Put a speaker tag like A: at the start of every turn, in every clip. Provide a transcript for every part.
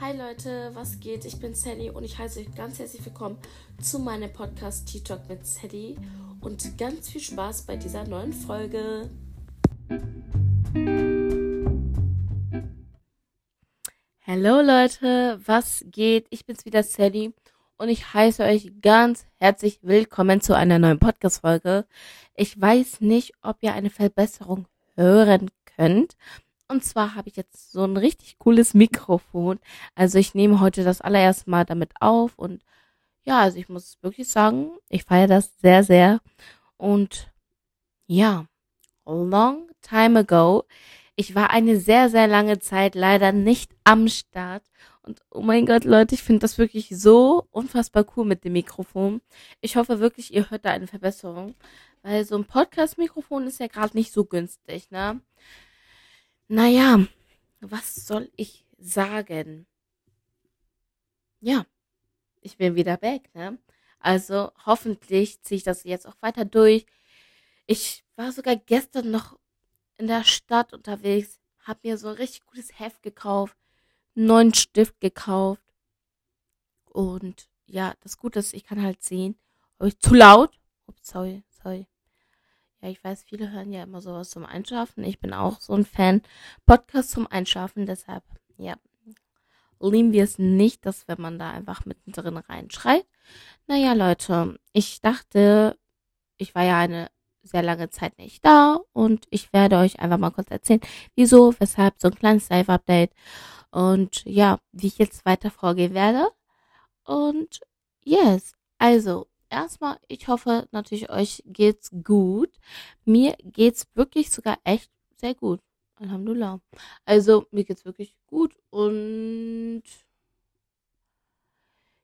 A: Hi Leute, was geht? Ich bin Sally und ich heiße euch ganz herzlich willkommen zu meinem Podcast Tea Talk mit Sally und ganz viel Spaß bei dieser neuen Folge. Hallo Leute, was geht? Ich bin's wieder Sally und ich heiße euch ganz herzlich willkommen zu einer neuen Podcast Folge. Ich weiß nicht, ob ihr eine Verbesserung hören könnt. Und zwar habe ich jetzt so ein richtig cooles Mikrofon. Also ich nehme heute das allererste Mal damit auf und ja, also ich muss wirklich sagen, ich feiere das sehr, sehr. Und ja, a long time ago. Ich war eine sehr, sehr lange Zeit leider nicht am Start. Und oh mein Gott, Leute, ich finde das wirklich so unfassbar cool mit dem Mikrofon. Ich hoffe wirklich, ihr hört da eine Verbesserung. Weil so ein Podcast-Mikrofon ist ja gerade nicht so günstig, ne? Naja, was soll ich sagen? Ja, ich bin wieder back, ne? Also hoffentlich ziehe ich das jetzt auch weiter durch. Ich war sogar gestern noch in der Stadt unterwegs, hab mir so ein richtig gutes Heft gekauft, einen neuen Stift gekauft. Und ja, das Gute ist, ich kann halt sehen, ob ich zu laut. Ups, sorry, sorry. Ja, ich weiß, viele hören ja immer sowas zum Einschlafen. Ich bin auch so ein Fan. Podcast zum Einschlafen, deshalb, ja, lieben wir es nicht, dass wenn man da einfach mittendrin reinschreit. Naja, Leute, ich dachte, ich war ja eine sehr lange Zeit nicht da und ich werde euch einfach mal kurz erzählen, wieso, weshalb, so ein kleines Live-Update und ja, wie ich jetzt weiter vorgehen werde. Und yes, also erstmal, ich hoffe natürlich, euch geht's gut. Mir geht's wirklich sogar echt sehr gut. Alhamdulillah. Also, mir geht's wirklich gut und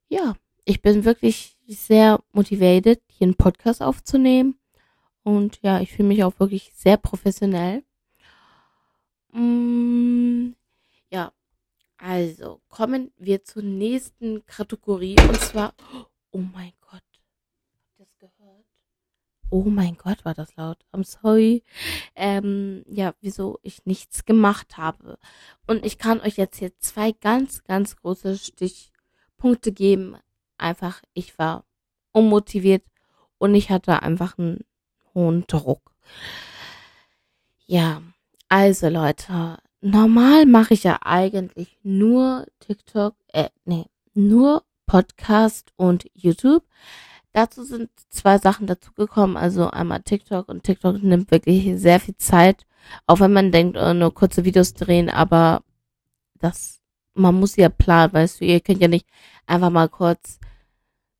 A: ja, ich bin wirklich sehr motiviert, hier einen Podcast aufzunehmen. Und ja, ich fühle mich auch wirklich sehr professionell. Mm, ja, also kommen wir zur nächsten Kategorie und zwar, oh mein Gott, Oh mein Gott, war das laut. I'm sorry. Ähm, ja, wieso ich nichts gemacht habe. Und ich kann euch jetzt hier zwei ganz, ganz große Stichpunkte geben. Einfach, ich war unmotiviert und ich hatte einfach einen hohen Druck. Ja, also Leute, normal mache ich ja eigentlich nur TikTok, äh, nee, nur Podcast und YouTube. Dazu sind zwei Sachen dazugekommen. Also einmal TikTok und TikTok nimmt wirklich sehr viel Zeit. Auch wenn man denkt, oh, nur kurze Videos drehen, aber das, man muss ja planen, weißt du, ihr könnt ja nicht einfach mal kurz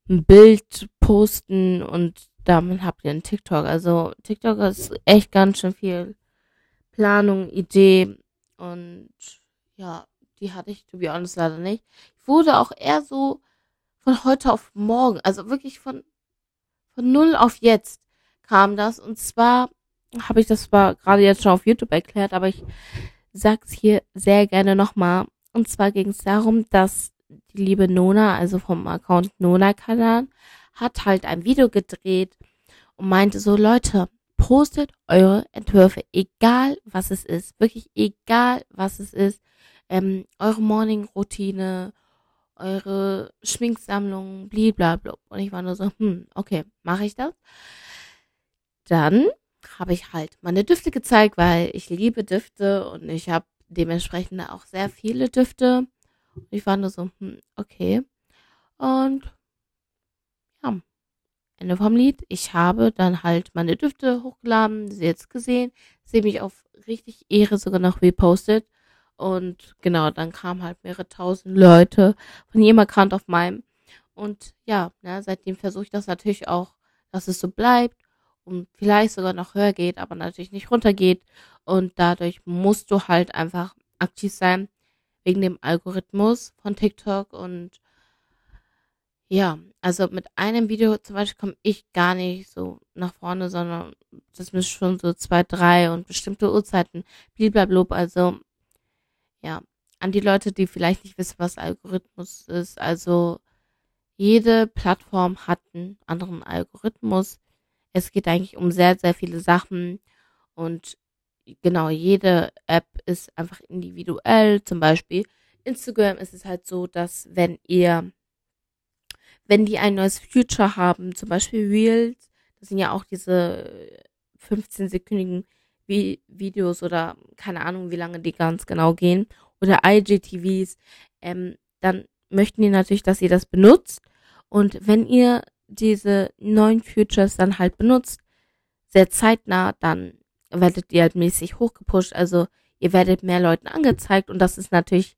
A: ein Bild posten und damit habt ihr einen TikTok. Also TikTok ist echt ganz schön viel Planung, Idee und ja, die hatte ich, to be honest, leider nicht. Ich wurde auch eher so von heute auf morgen, also wirklich von, von null auf jetzt kam das. Und zwar habe ich das zwar gerade jetzt schon auf YouTube erklärt, aber ich sag's hier sehr gerne nochmal. Und zwar ging es darum, dass die liebe Nona, also vom Account Nona-Kanal, hat halt ein Video gedreht und meinte so, Leute, postet eure Entwürfe, egal was es ist, wirklich egal was es ist, ähm, eure Morning-Routine eure Schminksammlung, blablabla. Und ich war nur so, hm, okay, mache ich das? Dann habe ich halt meine Düfte gezeigt, weil ich liebe Düfte und ich habe dementsprechend auch sehr viele Düfte. Und ich war nur so, hm, okay. Und ja, Ende vom Lied. Ich habe dann halt meine Düfte hochgeladen, sie jetzt gesehen, sie mich auf richtig Ehre sogar noch repostet. Und genau, dann kamen halt mehrere tausend Leute von jedem Account auf meinem. Und ja, ne, seitdem versuche ich das natürlich auch, dass es so bleibt und vielleicht sogar noch höher geht, aber natürlich nicht runtergeht. Und dadurch musst du halt einfach aktiv sein wegen dem Algorithmus von TikTok. Und ja, also mit einem Video zum Beispiel komme ich gar nicht so nach vorne, sondern das müssen schon so zwei, drei und bestimmte Uhrzeiten, blablabla. Also ja, an die Leute, die vielleicht nicht wissen, was Algorithmus ist. Also jede Plattform hat einen anderen Algorithmus. Es geht eigentlich um sehr, sehr viele Sachen und genau, jede App ist einfach individuell. Zum Beispiel Instagram ist es halt so, dass wenn ihr, wenn die ein neues Future haben, zum Beispiel Reels, das sind ja auch diese 15-sekündigen Videos oder keine Ahnung, wie lange die ganz genau gehen, oder IGTVs, ähm, dann möchten die natürlich, dass ihr das benutzt. Und wenn ihr diese neuen Futures dann halt benutzt, sehr zeitnah, dann werdet ihr halt mäßig hochgepusht. Also ihr werdet mehr Leuten angezeigt und das ist natürlich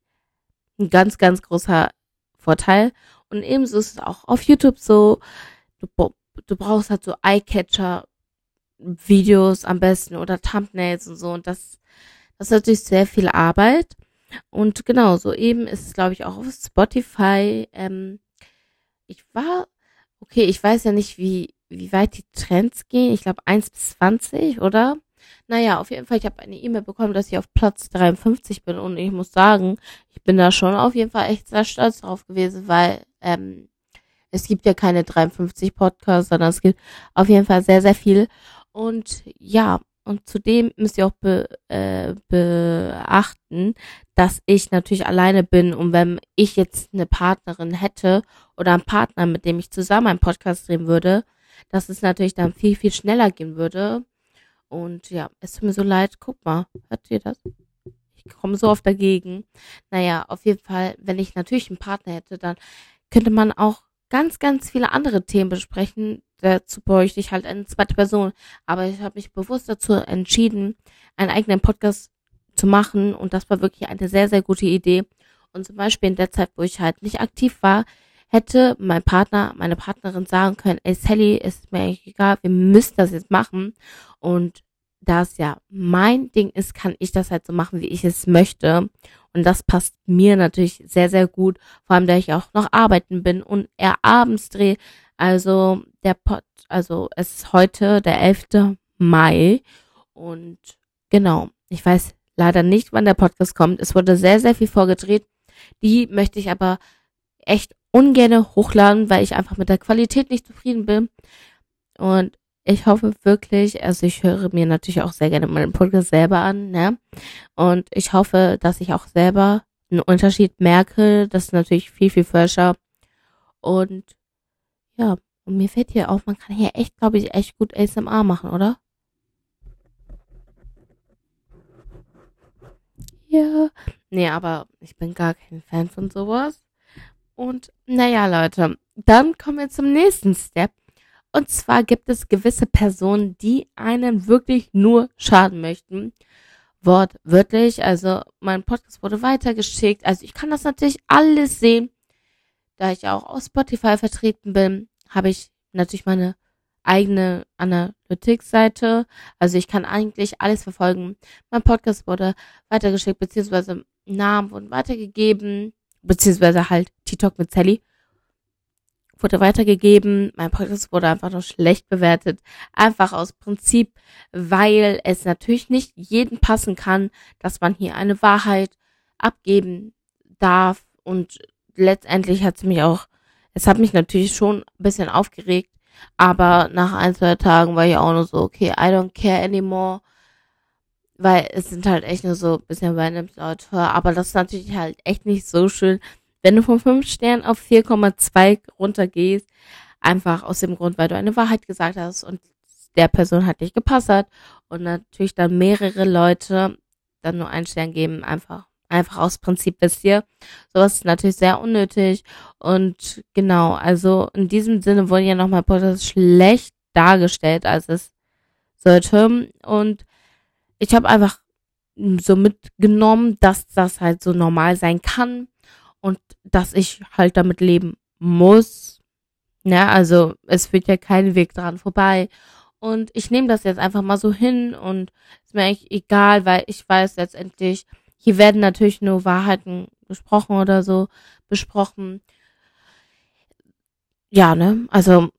A: ein ganz, ganz großer Vorteil. Und ebenso ist es auch auf YouTube so, du, du brauchst halt so Eye-Catcher Videos am besten oder Thumbnails und so und das, das ist natürlich sehr viel Arbeit. Und genau, so eben ist es, glaube ich, auch auf Spotify. Ähm, ich war, okay, ich weiß ja nicht, wie, wie weit die Trends gehen. Ich glaube 1 bis 20, oder? Naja, auf jeden Fall, ich habe eine E-Mail bekommen, dass ich auf Platz 53 bin und ich muss sagen, ich bin da schon auf jeden Fall echt sehr stolz drauf gewesen, weil ähm, es gibt ja keine 53 Podcasts, sondern es gibt auf jeden Fall sehr, sehr viel. Und ja, und zudem müsst ihr auch be, äh, beachten, dass ich natürlich alleine bin und wenn ich jetzt eine Partnerin hätte oder einen Partner, mit dem ich zusammen einen Podcast drehen würde, dass es natürlich dann viel, viel schneller gehen würde. Und ja, es tut mir so leid. Guck mal, hört ihr das? Ich komme so oft dagegen. Naja, auf jeden Fall, wenn ich natürlich einen Partner hätte, dann könnte man auch ganz, ganz viele andere Themen besprechen. Dazu bräuchte ich halt eine zweite Person. Aber ich habe mich bewusst dazu entschieden, einen eigenen Podcast zu machen. Und das war wirklich eine sehr, sehr gute Idee. Und zum Beispiel in der Zeit, wo ich halt nicht aktiv war, hätte mein Partner, meine Partnerin sagen können, ey Sally, ist mir eigentlich egal, wir müssen das jetzt machen. Und da es ja mein Ding ist, kann ich das halt so machen, wie ich es möchte. Und das passt mir natürlich sehr, sehr gut. Vor allem, da ich auch noch arbeiten bin und er abends drehe. Also der Pod, also es ist heute der 11. Mai. Und genau, ich weiß leider nicht, wann der Podcast kommt. Es wurde sehr, sehr viel vorgedreht. Die möchte ich aber echt ungerne hochladen, weil ich einfach mit der Qualität nicht zufrieden bin. Und ich hoffe wirklich, also ich höre mir natürlich auch sehr gerne meinen Podcast selber an, ne? Und ich hoffe, dass ich auch selber einen Unterschied merke. Das ist natürlich viel, viel frischer. Und ja, und mir fällt hier auf, man kann hier echt, glaube ich, echt gut ASMR machen, oder? Ja. Nee, aber ich bin gar kein Fan von sowas. Und naja, Leute, dann kommen wir zum nächsten Step. Und zwar gibt es gewisse Personen, die einen wirklich nur schaden möchten. Wortwörtlich, also mein Podcast wurde weitergeschickt. Also ich kann das natürlich alles sehen. Da ich auch auf Spotify vertreten bin, habe ich natürlich meine eigene Analytics-Seite. Also ich kann eigentlich alles verfolgen. Mein Podcast wurde weitergeschickt, beziehungsweise Namen wurden weitergegeben, beziehungsweise halt TikTok mit Sally wurde weitergegeben. Mein Podcast wurde einfach nur schlecht bewertet. Einfach aus Prinzip, weil es natürlich nicht jedem passen kann, dass man hier eine Wahrheit abgeben darf. Und letztendlich hat es mich auch, es hat mich natürlich schon ein bisschen aufgeregt. Aber nach ein, zwei Tagen war ich auch nur so, okay, I don't care anymore. Weil es sind halt echt nur so ein bisschen random Leute. Aber das ist natürlich halt echt nicht so schön, wenn du von 5 Sternen auf 4,2 runtergehst, einfach aus dem Grund, weil du eine Wahrheit gesagt hast und der Person hat nicht gepasst hat und natürlich dann mehrere Leute dann nur einen Stern geben, einfach einfach aus Prinzip wisst ihr. Sowas ist natürlich sehr unnötig und genau, also in diesem Sinne wurde ja nochmal Podcast schlecht dargestellt, als es sollte und ich habe einfach so mitgenommen, dass das halt so normal sein kann und dass ich halt damit leben muss. Ja, also es führt ja kein Weg dran vorbei. Und ich nehme das jetzt einfach mal so hin und ist mir eigentlich egal, weil ich weiß letztendlich, hier werden natürlich nur Wahrheiten gesprochen oder so besprochen. Ja, ne? Also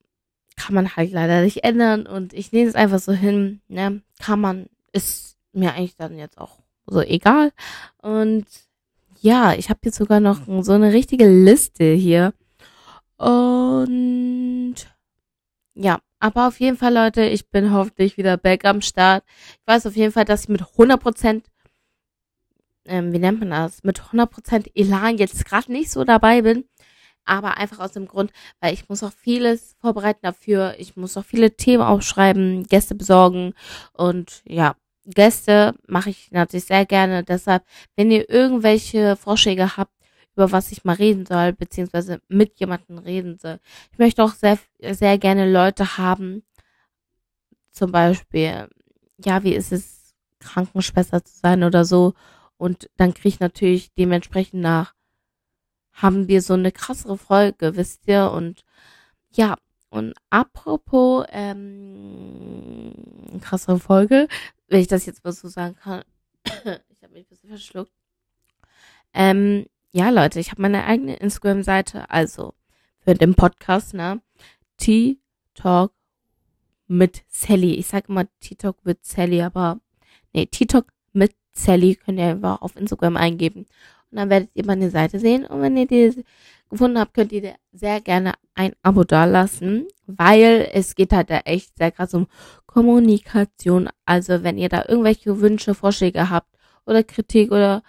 A: kann man halt leider nicht ändern und ich nehme es einfach so hin, ne? Kann man, ist mir eigentlich dann jetzt auch so egal. Und ja, ich habe jetzt sogar noch so eine richtige Liste hier. Und ja, aber auf jeden Fall, Leute, ich bin hoffentlich wieder back am Start. Ich weiß auf jeden Fall, dass ich mit 100% ähm, wie nennt man das, mit 100% Elan jetzt gerade nicht so dabei bin. Aber einfach aus dem Grund, weil ich muss auch vieles vorbereiten dafür. Ich muss auch viele Themen aufschreiben, Gäste besorgen und ja, Gäste mache ich natürlich sehr gerne. Deshalb, wenn ihr irgendwelche Vorschläge habt, über was ich mal reden soll, beziehungsweise mit jemandem reden soll. Ich möchte auch sehr, sehr gerne Leute haben, zum Beispiel, ja, wie ist es, Krankenschwester zu sein oder so. Und dann kriege ich natürlich dementsprechend nach, haben wir so eine krassere Folge, wisst ihr? Und ja, und apropos ähm, krassere Folge, wenn ich das jetzt mal so sagen kann, ich habe mich ein bisschen verschluckt. Ähm, ja, Leute, ich habe meine eigene Instagram-Seite, also für den Podcast, ne? T-Talk mit Sally. Ich sage immer T-Talk mit Sally, aber nee, T-Talk mit Sally könnt ihr einfach auf Instagram eingeben. Und dann werdet ihr meine Seite sehen. Und wenn ihr die gefunden habt, könnt ihr sehr gerne ein Abo dalassen, weil es geht halt da echt sehr krass um Kommunikation. Also wenn ihr da irgendwelche Wünsche, Vorschläge habt oder Kritik oder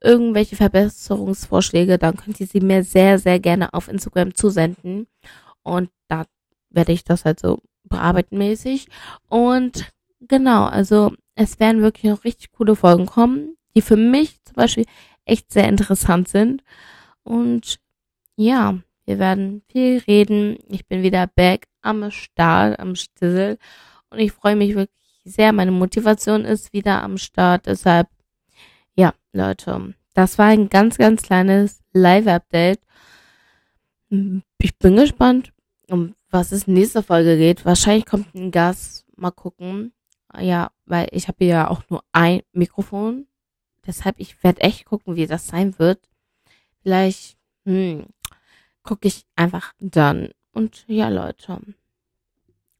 A: irgendwelche Verbesserungsvorschläge, dann könnt ihr sie mir sehr, sehr gerne auf Instagram zusenden. Und da werde ich das halt so bearbeiten mäßig. Und genau, also es werden wirklich noch richtig coole Folgen kommen, die für mich zum Beispiel echt sehr interessant sind. Und ja, wir werden viel reden. Ich bin wieder back am Start, am Stissel. Und ich freue mich wirklich sehr. Meine Motivation ist wieder am Start. Deshalb, ja, Leute, das war ein ganz, ganz kleines Live-Update. Ich bin gespannt, um was es in nächster Folge geht. Wahrscheinlich kommt ein Gast. Mal gucken. Ja, weil ich habe ja auch nur ein Mikrofon. Deshalb, ich werde echt gucken, wie das sein wird. Vielleicht, hm, gucke ich einfach dann. Und ja, Leute,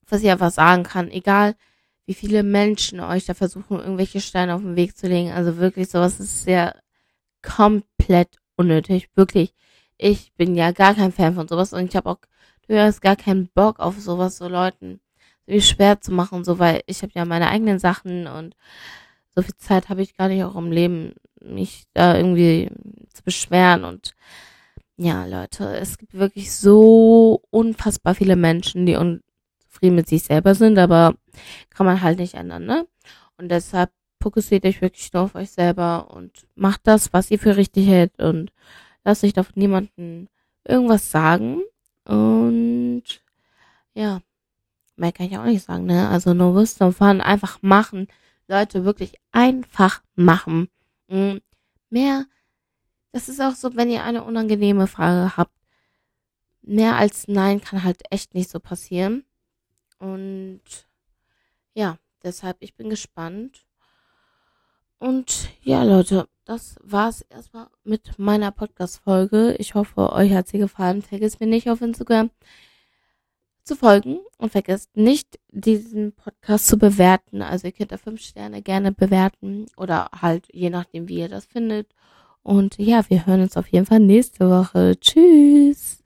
A: was ich einfach sagen kann, egal wie viele Menschen euch da versuchen, irgendwelche Steine auf den Weg zu legen, also wirklich sowas ist sehr komplett unnötig, wirklich. Ich bin ja gar kein Fan von sowas und ich habe auch du hast gar keinen Bock auf sowas so Leuten wie schwer zu machen, so weil ich habe ja meine eigenen Sachen und so viel Zeit habe ich gar nicht auch im Leben, mich da irgendwie zu beschweren und ja, Leute, es gibt wirklich so unfassbar viele Menschen, die unzufrieden mit sich selber sind, aber kann man halt nicht ändern, ne? Und deshalb fokussiert euch wirklich nur auf euch selber und macht das, was ihr für richtig hält und lasst euch doch niemanden irgendwas sagen. Und ja, mehr kann ich auch nicht sagen, ne? Also no wisdom fun, einfach machen. Leute, wirklich einfach machen. Mhm. Mehr das ist auch so, wenn ihr eine unangenehme Frage habt. Mehr als Nein kann halt echt nicht so passieren. Und ja, deshalb, ich bin gespannt. Und ja, Leute, das war's erstmal mit meiner Podcast-Folge. Ich hoffe, euch hat sie gefallen. Vergesst mir nicht auf Instagram zu folgen und vergesst nicht, diesen Podcast zu bewerten. Also ihr könnt da fünf Sterne gerne bewerten oder halt je nachdem, wie ihr das findet. Und ja, wir hören uns auf jeden Fall nächste Woche. Tschüss.